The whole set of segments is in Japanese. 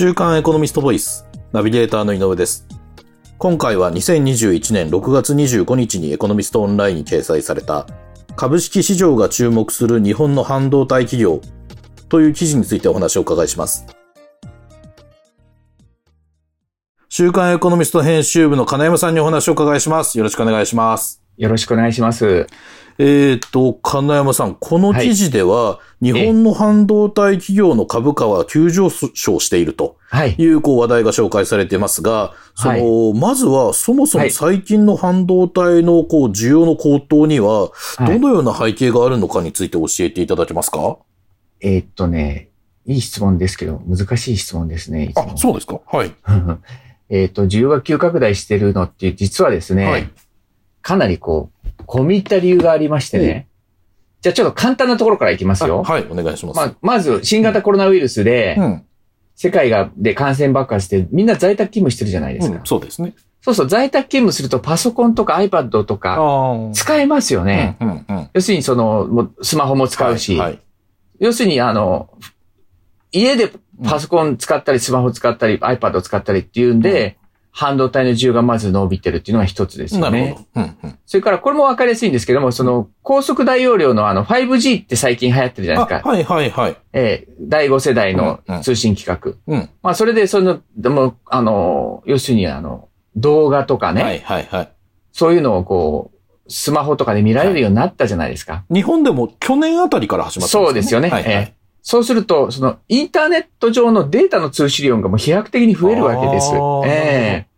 週刊エコノミストボイス、ナビゲーターの井上です。今回は2021年6月25日にエコノミストオンラインに掲載された、株式市場が注目する日本の半導体企業という記事についてお話をお伺いします。週刊エコノミスト編集部の金山さんにお話をお伺いします。よろしくお願いします。よろしくお願いします。えっ、と、金山さん、この記事では、日本の半導体企業の株価は急上昇しているとはい。いうこう話題が紹介されていますが、その、まずはそもそもはい最近の半導体のこう需要の高騰には、はいどのような背景があるのかについて教えていただけますか、えーっとね、いい質問ですけど、難しい質問ですね。あ、そうですか？はい。えーっと、需要が急拡大してるのって、実はですね、はいかなりこう、込み入った理由がありましてね。じゃあちょっと簡単なところからいきますよ。あはい、お願いします。まあ、まず、新型コロナウイルスで、うん、世界が、で感染爆発して、みんな在宅勤務してるじゃないですか。うん、そうですね。そうそう、在宅勤務するとパソコンとか iPad とかあ使えますよね。うん、うん、うん。要するにその、スマホも使うし、はい。はい要するに、あの、家でパソコン使ったり、スマホ使ったり、iPad を使ったりっていうんで、半導体の需要がまず伸びてるっていうのが一つですよね。なるほど。うん、うん。それから、これもわかりやすいんですけども、その、高速大容量のあの、5G って最近流行ってるじゃないですか。あはい、はい、はい。えー第5世代のうんうん通信規格。うん。まあ、それで、その、でも、あの、要するに、あの、動画とかね、はい、はい、はい。そういうのをこう、スマホとかで見られるようになったじゃないですか。日本でも去年あたりから始まったんそうですよね。はい、はい。えーそうすると、その、インターネット上のデータの通信量がもう飛躍的に増えるわけです。ええ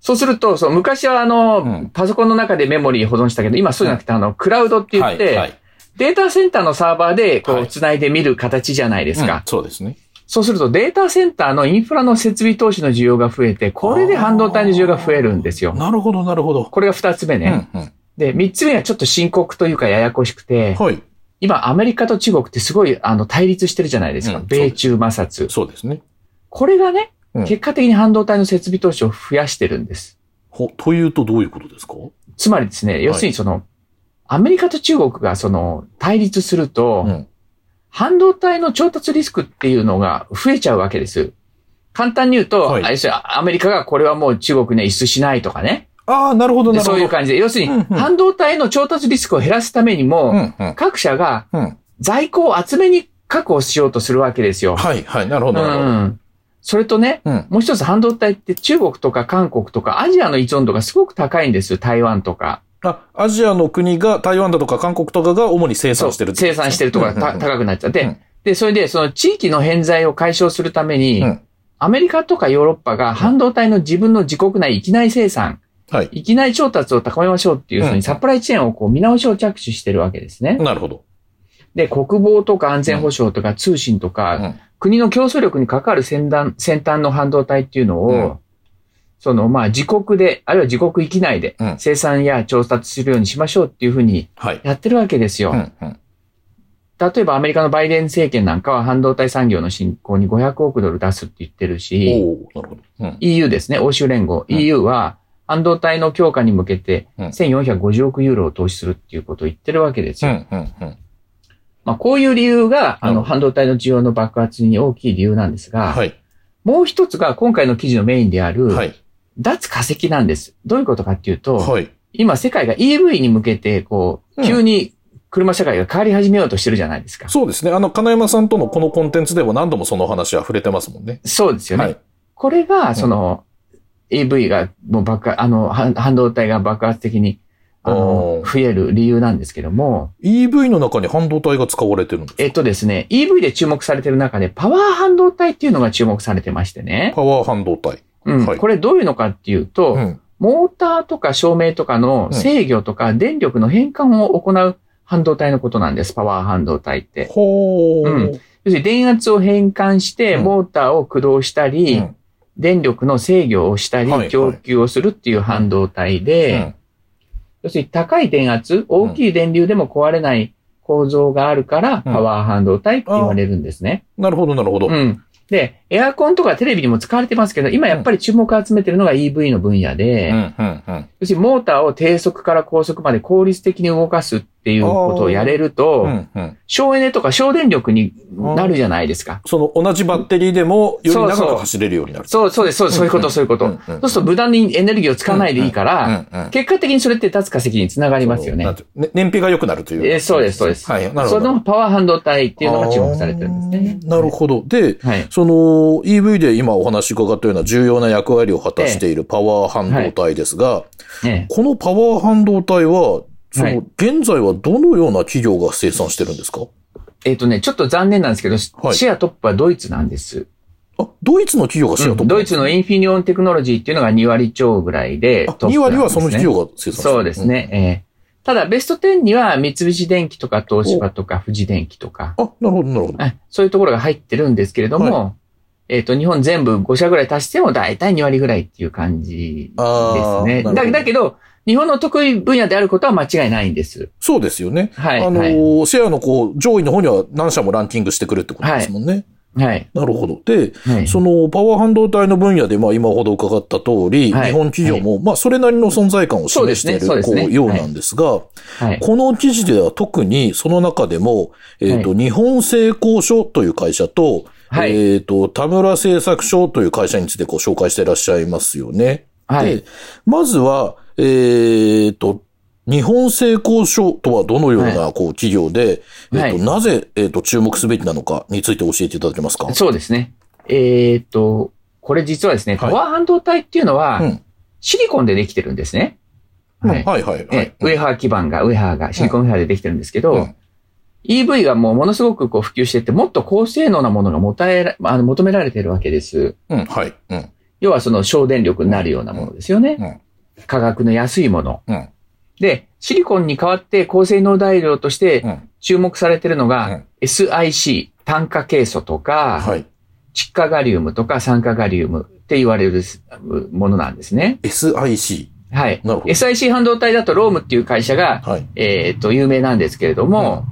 そうすると、その昔はあの、うんパソコンの中でメモリー保存したけど、今そうじゃなくて、あの、クラウドって言って、はい、はい。データセンターのサーバーで、こう、はい繋いで見る形じゃないですうんか。そうですね。そうすると、データセンターのインフラの設備投資の需要が増えて、これで半導体の需要が増えるんですよ。なるほど、なるほど。これが二つ目ね。うん、うん。で、三つ目はちょっと深刻というかややこしくて、はい。今アメリカと中国ってすごい、あの、対立してるじゃないですか。うん米中摩擦。そうですね。これがね、うん結果的に半導体の設備投資を増やしてるんです。ほ、というとどういうことですか？つまりですね、要するにその、アメリカと中国がその、対立すると、うん。半導体の調達リスクっていうのが増えちゃうわけです。簡単に言うと、はいアメリカがこれはもう中国には輸出しないとかね。ああ、なるほど、でなるほど。そういう感じで、要するにうんうん半導体の調達リスクを減らすためにも、うん、うん。各社がうん。在庫を厚めに確保しようとするわけですよ。はい、はい。なるほど、なるほど。うん。それとね、うん。もう一つ半導体って中国とか韓国とかアジアの依存度がすごく高いんです。台湾とか。あ、アジアの国が、台湾だとか韓国とかが主に生産してる生産してるところがたうんうん高くなっちゃって、うんで、それでその地域の偏在を解消するために、うんアメリカとかヨーロッパが半導体の自分の自国内域内生産、はい。域内調達を高めましょうっていう、うんそのサプライチェーンをこう見直しを着手してるわけですね。なるほど。で、国防とか安全保障とか通信とか、うん国の競争力に関わる先端先端の半導体っていうのを、うんその、まあ、自国で、あるいは自国域内でうん生産や調達するようにしましょうっていうふうにはい。やってるわけですよ。うん、うん。例えばアメリカのバイデン政権なんかは半導体産業の振興に500億ドル出すって言ってるし、おおなるほど。うん。EU ですね、欧州連合、うん EU は半導体の強化に向けてうん1450億ユーロを投資するっていうことを言ってるわけですよ。うん、うん、うん。まあ、こういう理由が、あの、うん半導体の需要の爆発に大きい理由なんですが、はい。もう一つが今回の記事のメインである、はい。脱化石なんです。どういうことかっていうと、はい。今世界が EV に向けて、こう、うん急に車社会が変わり始めようとしてるじゃないですか。そうですね。あの、金山さんとのこのコンテンツでも何度もその話は触れてますもんね。そうですよね。はい。これが、その、EV がもう爆発、あの、半半導体が爆発的に、あの増える理由なんですけども、EV の中に半導体が使われてるんですか？えっとですね、EV で注目されてる中で、パワー半導体っていうのが注目されてましてね。パワー半導体。うん。はいこれどういうのかっていうと、うん。モーターとか照明とかの制御とか電力の変換を行う半導体のことなんです、パワー半導体って。ほー。うん要するに電圧を変換して、うんモーターを駆動したり、うん電力の制御をしたり供給をするっていう半導体うで、ん要するに高い電圧、大きい電流でも壊れない構造があるから、パワー半導体って言われるんですね。なるほど、なるほど。うん。で、エアコンとかテレビにも使われてますけど、今やっぱり注目を集めてるのが EV の分野で。要するにモーターを低速から高速まで効率的に動かすっっていうことをやれると、うんうん。省エネとか省電力になるじゃないですか。その同じバッテリーでも、より長く走れるようになる。そう、そうです、そうそういうこと、そういうこと。うんうんそうすると無駄にエネルギーを使わないでいいから、うんうん結果的にそれって脱化石につながりますよねね燃費が良くなるという。えーそうです、そうです。はい、なるほそど。のパワー半導体っていうのが注目されてるんですね。なるほど。で、はい。その EV で今お話伺ったような重要な役割を果たしているパワー半導体ですが、ねこのパワー半導体は、そはいの、現在はどのような企業が生産してるんですか？えっ、とね、ちょっと残念なんですけど、はいシェアトップはドイツなんです。あ、ドイツの企業がシェアトップ、ドイツのインフィニオンテクノロジーっていうのが2割超ぐらいであトップ2割はその企業が生産してる。そうですね。えーただ、ベスト10には三菱電機とか東芝とか富士電機とか、うん。あ、なるほど、なるほど。あそういうところが入ってるんですけれども、えっ、と、日本全部5社ぐらい足しても大体2割ぐらいっていう感じですね。だだけど、日本の得意分野であることは間違いないんです。そうですよね。はい。あのはい。ーシェアのこう、上位の方には何社もランキングしてくるってことですもんね。はい。なるほど。で、はい。そのパワー半導体の分野で、まあ今ほど伺った通り、はい日本企業も、まあそれなりの存在感を示している、こうようなんですが、はい。この記事では特にその中でも、えっ、と、日本製鋼所という会社と、はいえっ、と、田村製作所という会社についてご紹介していらっしゃいますよね。はいで。まずは、えっ、と、日本製鋼所とはどのような、こう、企業で、えっ、はいと、なぜ、えっ、と、注目すべきなのかについて教えていただけますか？そうですね。えっ、と、これ実はですね、はいパワー半導体っていうのは、うんシリコンでできてるんですね。うんはい。はい、はい、はえい。ウェハー基板が、ウェハーがシリコンウェハーでできてるんですけど、うん EV がもうものすごくこう普及していって、もっと高性能なものがもたえらあの求められているわけです。うん、はい。うん。要はその省電力になるようなものですよね。価格の安いもの。うん。で、シリコンに代わって高性能材料としてうん。注目されているのが、うん SIC、炭化ケイ素とか、はい。窒化ガリウムとか酸化ガリウムって言われるものなんですね。SIC。はい。SIC 半導体だとロームっていう会社が、はい。えっ、と、有名なんですけれども、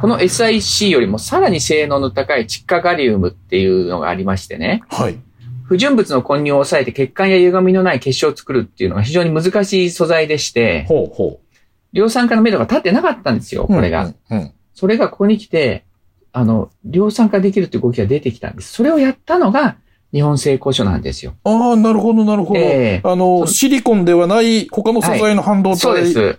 この SIC よりもさらに性能の高い窒化ガリウムっていうのがありましてね、はい。不純物の混入を抑えて血管や歪みのない結晶を作るっていうのが非常に難しい素材でして、ほうほ量産化の目処が立ってなかったんですよ、う。これが。うん。うん。それがここに来て、あの、量産化できるっていう動きが出てきたんです。それをやったのが日本製鋼所なんですよ。ああ、なるほど、なるほど。ええあの、シリコンではない他の素材の半導体そうです。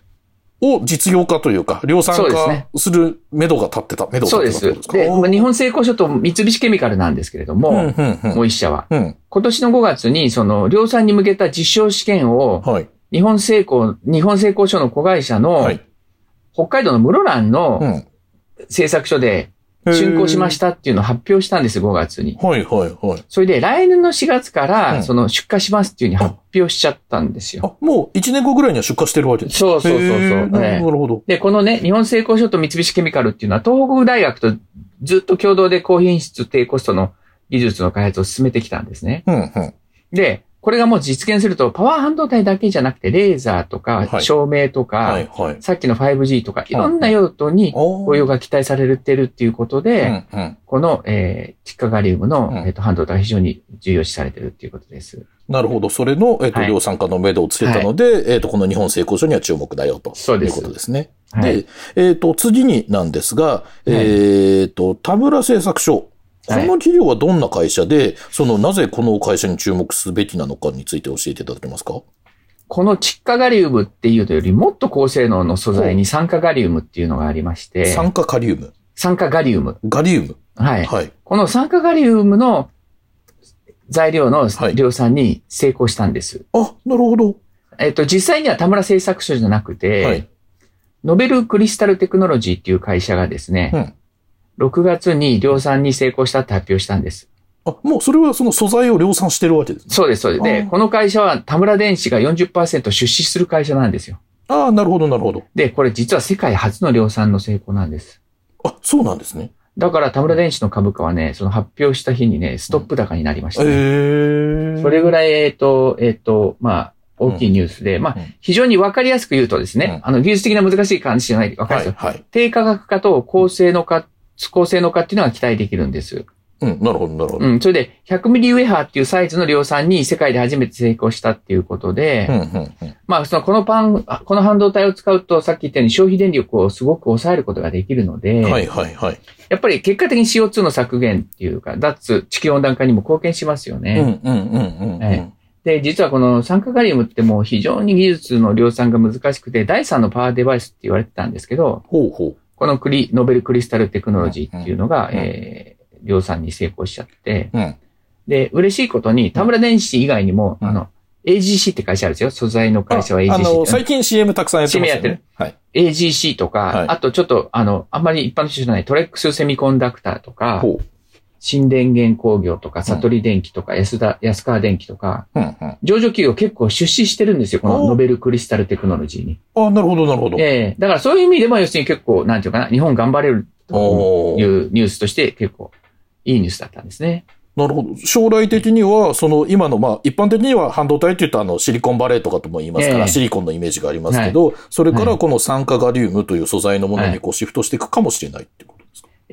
を実用化というか、量産化する目処が立ってた、目処。が立ってたってで、ことまあ日本製鋼所と三菱ケミカルなんですけれども、うん、うん、うん。もう一社は。うん。今年の5月に、その、量産に向けた実証試験を、はい。日本製鋼、日本製鋼所の子会社の、はい。北海道の室蘭うのん。製作所で竣工しましたっていうのを発表したんです、5月に。はい、はい、はい。それで、来年の4月かうんら、その、出荷しますっていうふうに発表しちゃったんですよ。あ、もう1年後ぐらいには出荷してるわけですそうそうそうそうなるほど。で、このね、日本製鋼所と三菱ケミカルっていうのは、東北大学とずっと共同で高品質低コストの技術の開発を進めてきたんですね。うん、うん。で、これがもう実現すると、パワー半導体だけじゃなくて、レーザーとか、はい照明とか、はい、はい。さっきの 5G とか、いろんな用途にお応用が期待されてるっていうことで、うん、うん。この、えー、窒化ガリウムの、うんえっ、と、半導体が非常に重要視されてるっていうことです。なるほど。それの、えっと、はい量産化の目処をつけたので、えっと、この日本製鋼所には注目だよと。そうですいうことですね。はい。で、えっ、と、次になんですが、えっ、と、田村製作所。こはいの企業はどんな会社で、その、なぜこの会社に注目すべきなのかについて教えていただけますか？この窒化ガリウムっていうのよりもっと高性能の素材に酸化ガリウムっていうのがありまして、酸化カリウム？酸化ガリウム。ガリウム？はい。はい。この酸化ガリウムの材料のはい量産に成功したんです。あ、なるほど。えっと、実際には田村製作所じゃなくて、はい。ノベルクリスタルテクノロジーっていう会社がですね、うん。6月に量産に成功したって発表したんです。あ、もうそれはその素材を量産してるわけですね。そうです、そうです。で、あーこの会社は田村電子が40%出資する会社なんですよ。ああ、なるほど、なるほど。で、これ実は世界初の量産の成功なんです。あ、そうなんですね。だから田村電子の株価はね、その発表した日にね、ストップ高になりました、えね。えそれぐらい、えっ、と、えっ、と、まあ、大きいニュースで、まあうん、非常にわかりやすく言うとですね、うあの、技術的な難しい感じじゃない、わかりはい、やすい。はい。低価格化と高性能化、高性能化っていうのが期待できるんです。うん、なるほど、なるほど。うん。それで、100ミリウェハーっていうサイズの量産に世界で初めて成功したっていうことで、うん、うん、うん。まあ、その、このパン、あこの半導体を使うと、さっき言ったように消費電力をすごく抑えることができるので、はい、はい、はい。やっぱり結果的に CO2 の削減っていうか、脱地球温暖化にも貢献しますようん、ね。うん、うん、うん。はいで、実はこの酸化カリウムってもう非常に技術の量産が難しくて、第3のパワーデバイスって言われてたんですけど、ほうほう。このクリ、ノベルクリスタルテクノロジーっていうのが、うんえー、量産に成功しちゃって、うん。で、嬉しいことに、田村電子以外にも、うんあの、AGC って会社あるんですよ。素材の会社は AGC あの。最近 CM たくさんやってますよ、ね。CM やってはい。AGC とか、はいあとちょっと、あの、あんまり一般の人じゃないトレックスセミコンダクターとか、ほう。新電源工業とか、悟り電機とか、安田、安川電機とか。上場企業結構出資してるんですよ。このおノベルクリスタルテクノロジーに。あ、なるほど、なるほど。ええだからそういう意味でも、要するに結構、なんていうかな、日本頑張れるというニュースとして結構いいニュースだったんですね。なるほど。将来的には、その今の、まあ、一般的には半導体って言うとあの、シリコンバレーとかとも言いますから、ええシリコンのイメージがありますけど、それからこの酸化ガリウムという素材のものにこうシフトしていくかもしれないってこと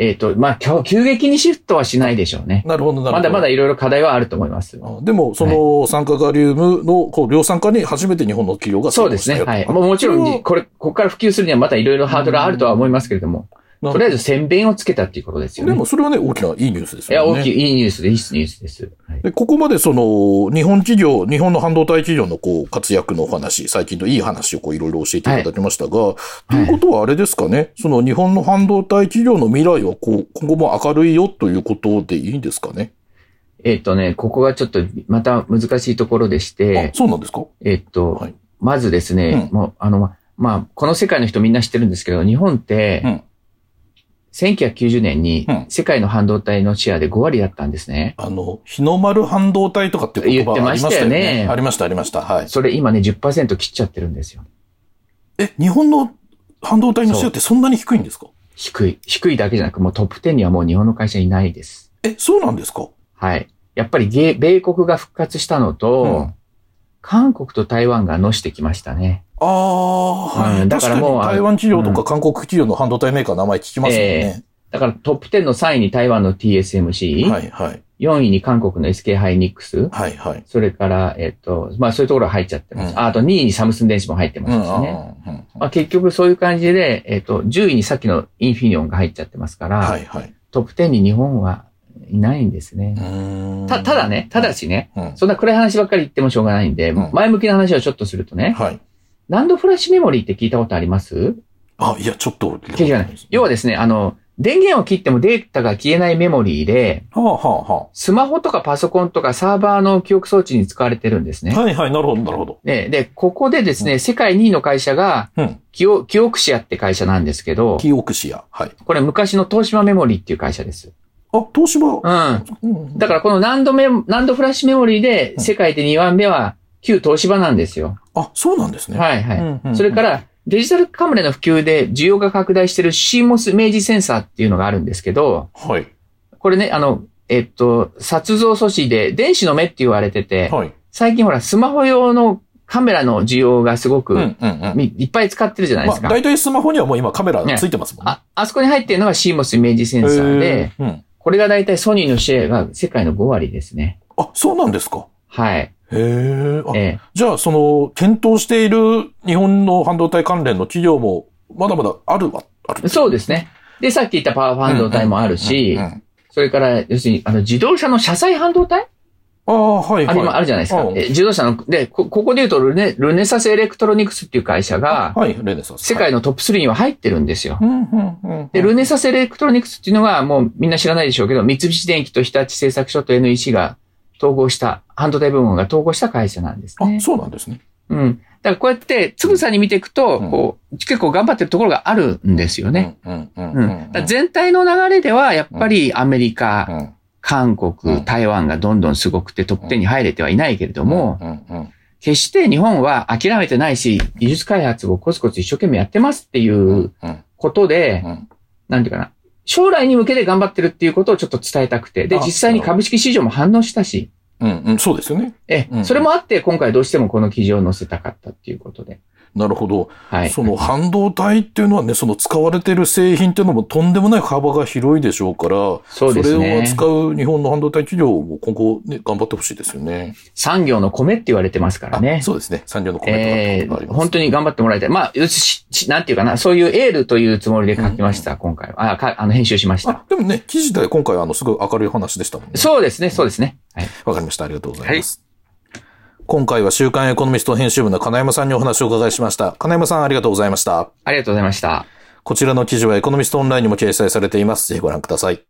えっ、と、まあ、急激にシフトはしないでしょうね。なるほど、なるほど。まだまだいろいろ課題はあると思います。あでも、その酸化ガリウムのこう量産化に初めて日本の企業が成そうですね。はい。もちろん、これ、ここから普及するにはまたいろいろハードルはあるとは思いますけれども、なとりあえず宣伝をつけたっていうことですよね。でも、それはね、大きないいニュースですいや、よね。大きい、いいニュースで、いいニュースです。はいで、ここまでその、日本企業、日本の半導体企業のこう、活躍のお話、最近のいい話をこう、いろいろ教えていただきましたが、ということはあれですかね、その日本の半導体企業の未来はこう、今後も明るいよということでいいんですかね？えっ、とね、ここがちょっとまた難しいところでしあて、、そうなんですか？えっ、と、はいまずですね、うんもう、あの、ままあ、この世界の人みんな知ってるんですけど、日本って、うん1990年にうん世界の半導体のシェアで5割だったんですね。あの、日の丸半導体とかって言葉ありましたよ言ってましたよね。ねありました、ありました。はい。それ今ね、10%切っちゃってるんですよ。え、日本の半導体のシェアってそんなに低いんですか？低い。低いだけじゃなく、もうトップ10にはもう日本の会社いないです。え、そうなんですか？はい。やっぱりゲ米国が復活したのと、うん韓国と台湾がのしてきましたね。ああ、はい。うんだからもう台湾企業とか韓国企業の半導体メーカーの名前聞きますもんね。だからトップ10の3位に台湾の TSMC、はい、はい。4位に韓国の SK ハイニックス、はい、はい。それから、えっと、まあそういうところが入っちゃってます。うんああと2位にサムスン電子も入ってまうん、すしね。うんうんまあ結局そういう感じで、えっと、10位にさっきのインフィニオンが入っちゃってますから、はい、はい。トップ10に日本はいないんですね。うーんた、ただね、ただしね、うんそんな暗い話ばっかり言ってもしょうがないんで、うん前向きな話をちょっとするとね、はい。ランドフラッシュメモリーって聞いたことあります？あ、いや、ちょっと。聞いたない。要はですね、あの、電源を切ってもデータが消えないメモリーで、はあ、はあ、はスマホとかパソコンとかサーバーの記憶装置に使われてるんですね。あ。はい、はい、なるほど、なるほど。で、で、ここでですね、世界2位の会社が、うん。キオ、キオクシアって会社なんですけど、キオクシア。はい。これ昔の東芝メモリーっていう会社です。あ、東芝？うん。うんだからこのナンドメ、ナンドフラッシュメモリーで世界で2番目は旧東芝なんですよ。あ、そうなんですね。はいはい。うんうんそれから、デジタルカメラの普及で需要が拡大している CMOS イメージセンサーっていうのがあるんですけど、はい。これね、あの、えっと、撮像素子で電子の目って言われてて、はい。最近ほら、スマホ用のカメラの需要がすごく、うん、うん、うん。みいっぱい使ってるじゃないでまあ、すか。大体スマホにはもう今カメラついてますもんね。あ、あそこに入ってるのが CMOS イメージセンサーで、うん。これが大体ソニーのシェアが世界の5割ですね。あ、そうなんですか。はい。へえ。あ、えじゃあ、その、検討している日本の半導体関連の企業も、まだまだあるわ、あるえ。そうですね。で、さっき言ったパワー半導体もあるしそれから、要するに、あの、自動車の車載半導体？ああ、はい、はい。ありまあるじゃないですか。自動車の、で、こここで言うとルネ、ルネサスエレクトロニクスっていう会社が、はい、レネサス。世界のトップ3には入ってるんですよ。うん、うん、うん。で、ルネサスエレクトロニクスっていうのが、もうみんな知らないでしょうけど、三菱電機と日立製作所と NEC が統合した、半導体部門が統合した会社なんですねあ、。そうなんですね。うん。だからこうやって、つぶさに見ていくと、うんこう、結構頑張ってるところがあるんですよね。うん、うん、全体の流れでは、やっぱりアメリカ、うん。韓うん国、台湾がどんどんすごくてトップ10に入れてはいないけれども、うん、うん。決して日本は諦めてないし、技術開発をコツコツ一生懸命やってますっていううん。ことで、うんなんていうかな。将来に向けて頑張ってるっていうことをちょっと伝えたくて。で、あ実際に株式市場も反応したし、うん、うん、そうですよね。え、うんそれもあって今回どうしてもこの記事を載せたかったっていうことで。なるほど。はい。その半導体っていうのはね、その使われてる製品っていうのもとんでもない幅が広いでしょうから、そうですねれを扱う日本の半導体企業も今後ね、頑張ってほしいですよね。産業の米って言われてますからねあ。そうですね。産業のコメえントがあります。ー本当に頑張ってもらいたい。まあ、よし、しなんていうかな、そういうエールというつもりで書きました、今回は。あ、か、あの、編集しました。あ、でもね、記事で今回あの、すごい明るい話でしたもんね。そうですね、そうですね。はい。わかりました。ありがとうございます。今回は週刊エコノミスト編集部の金山さんにお話をお伺いしました。金山さんありがとうございました。ありがとうございました。こちらの記事はエコノミストオンラインにも掲載されています。ぜひご覧ください。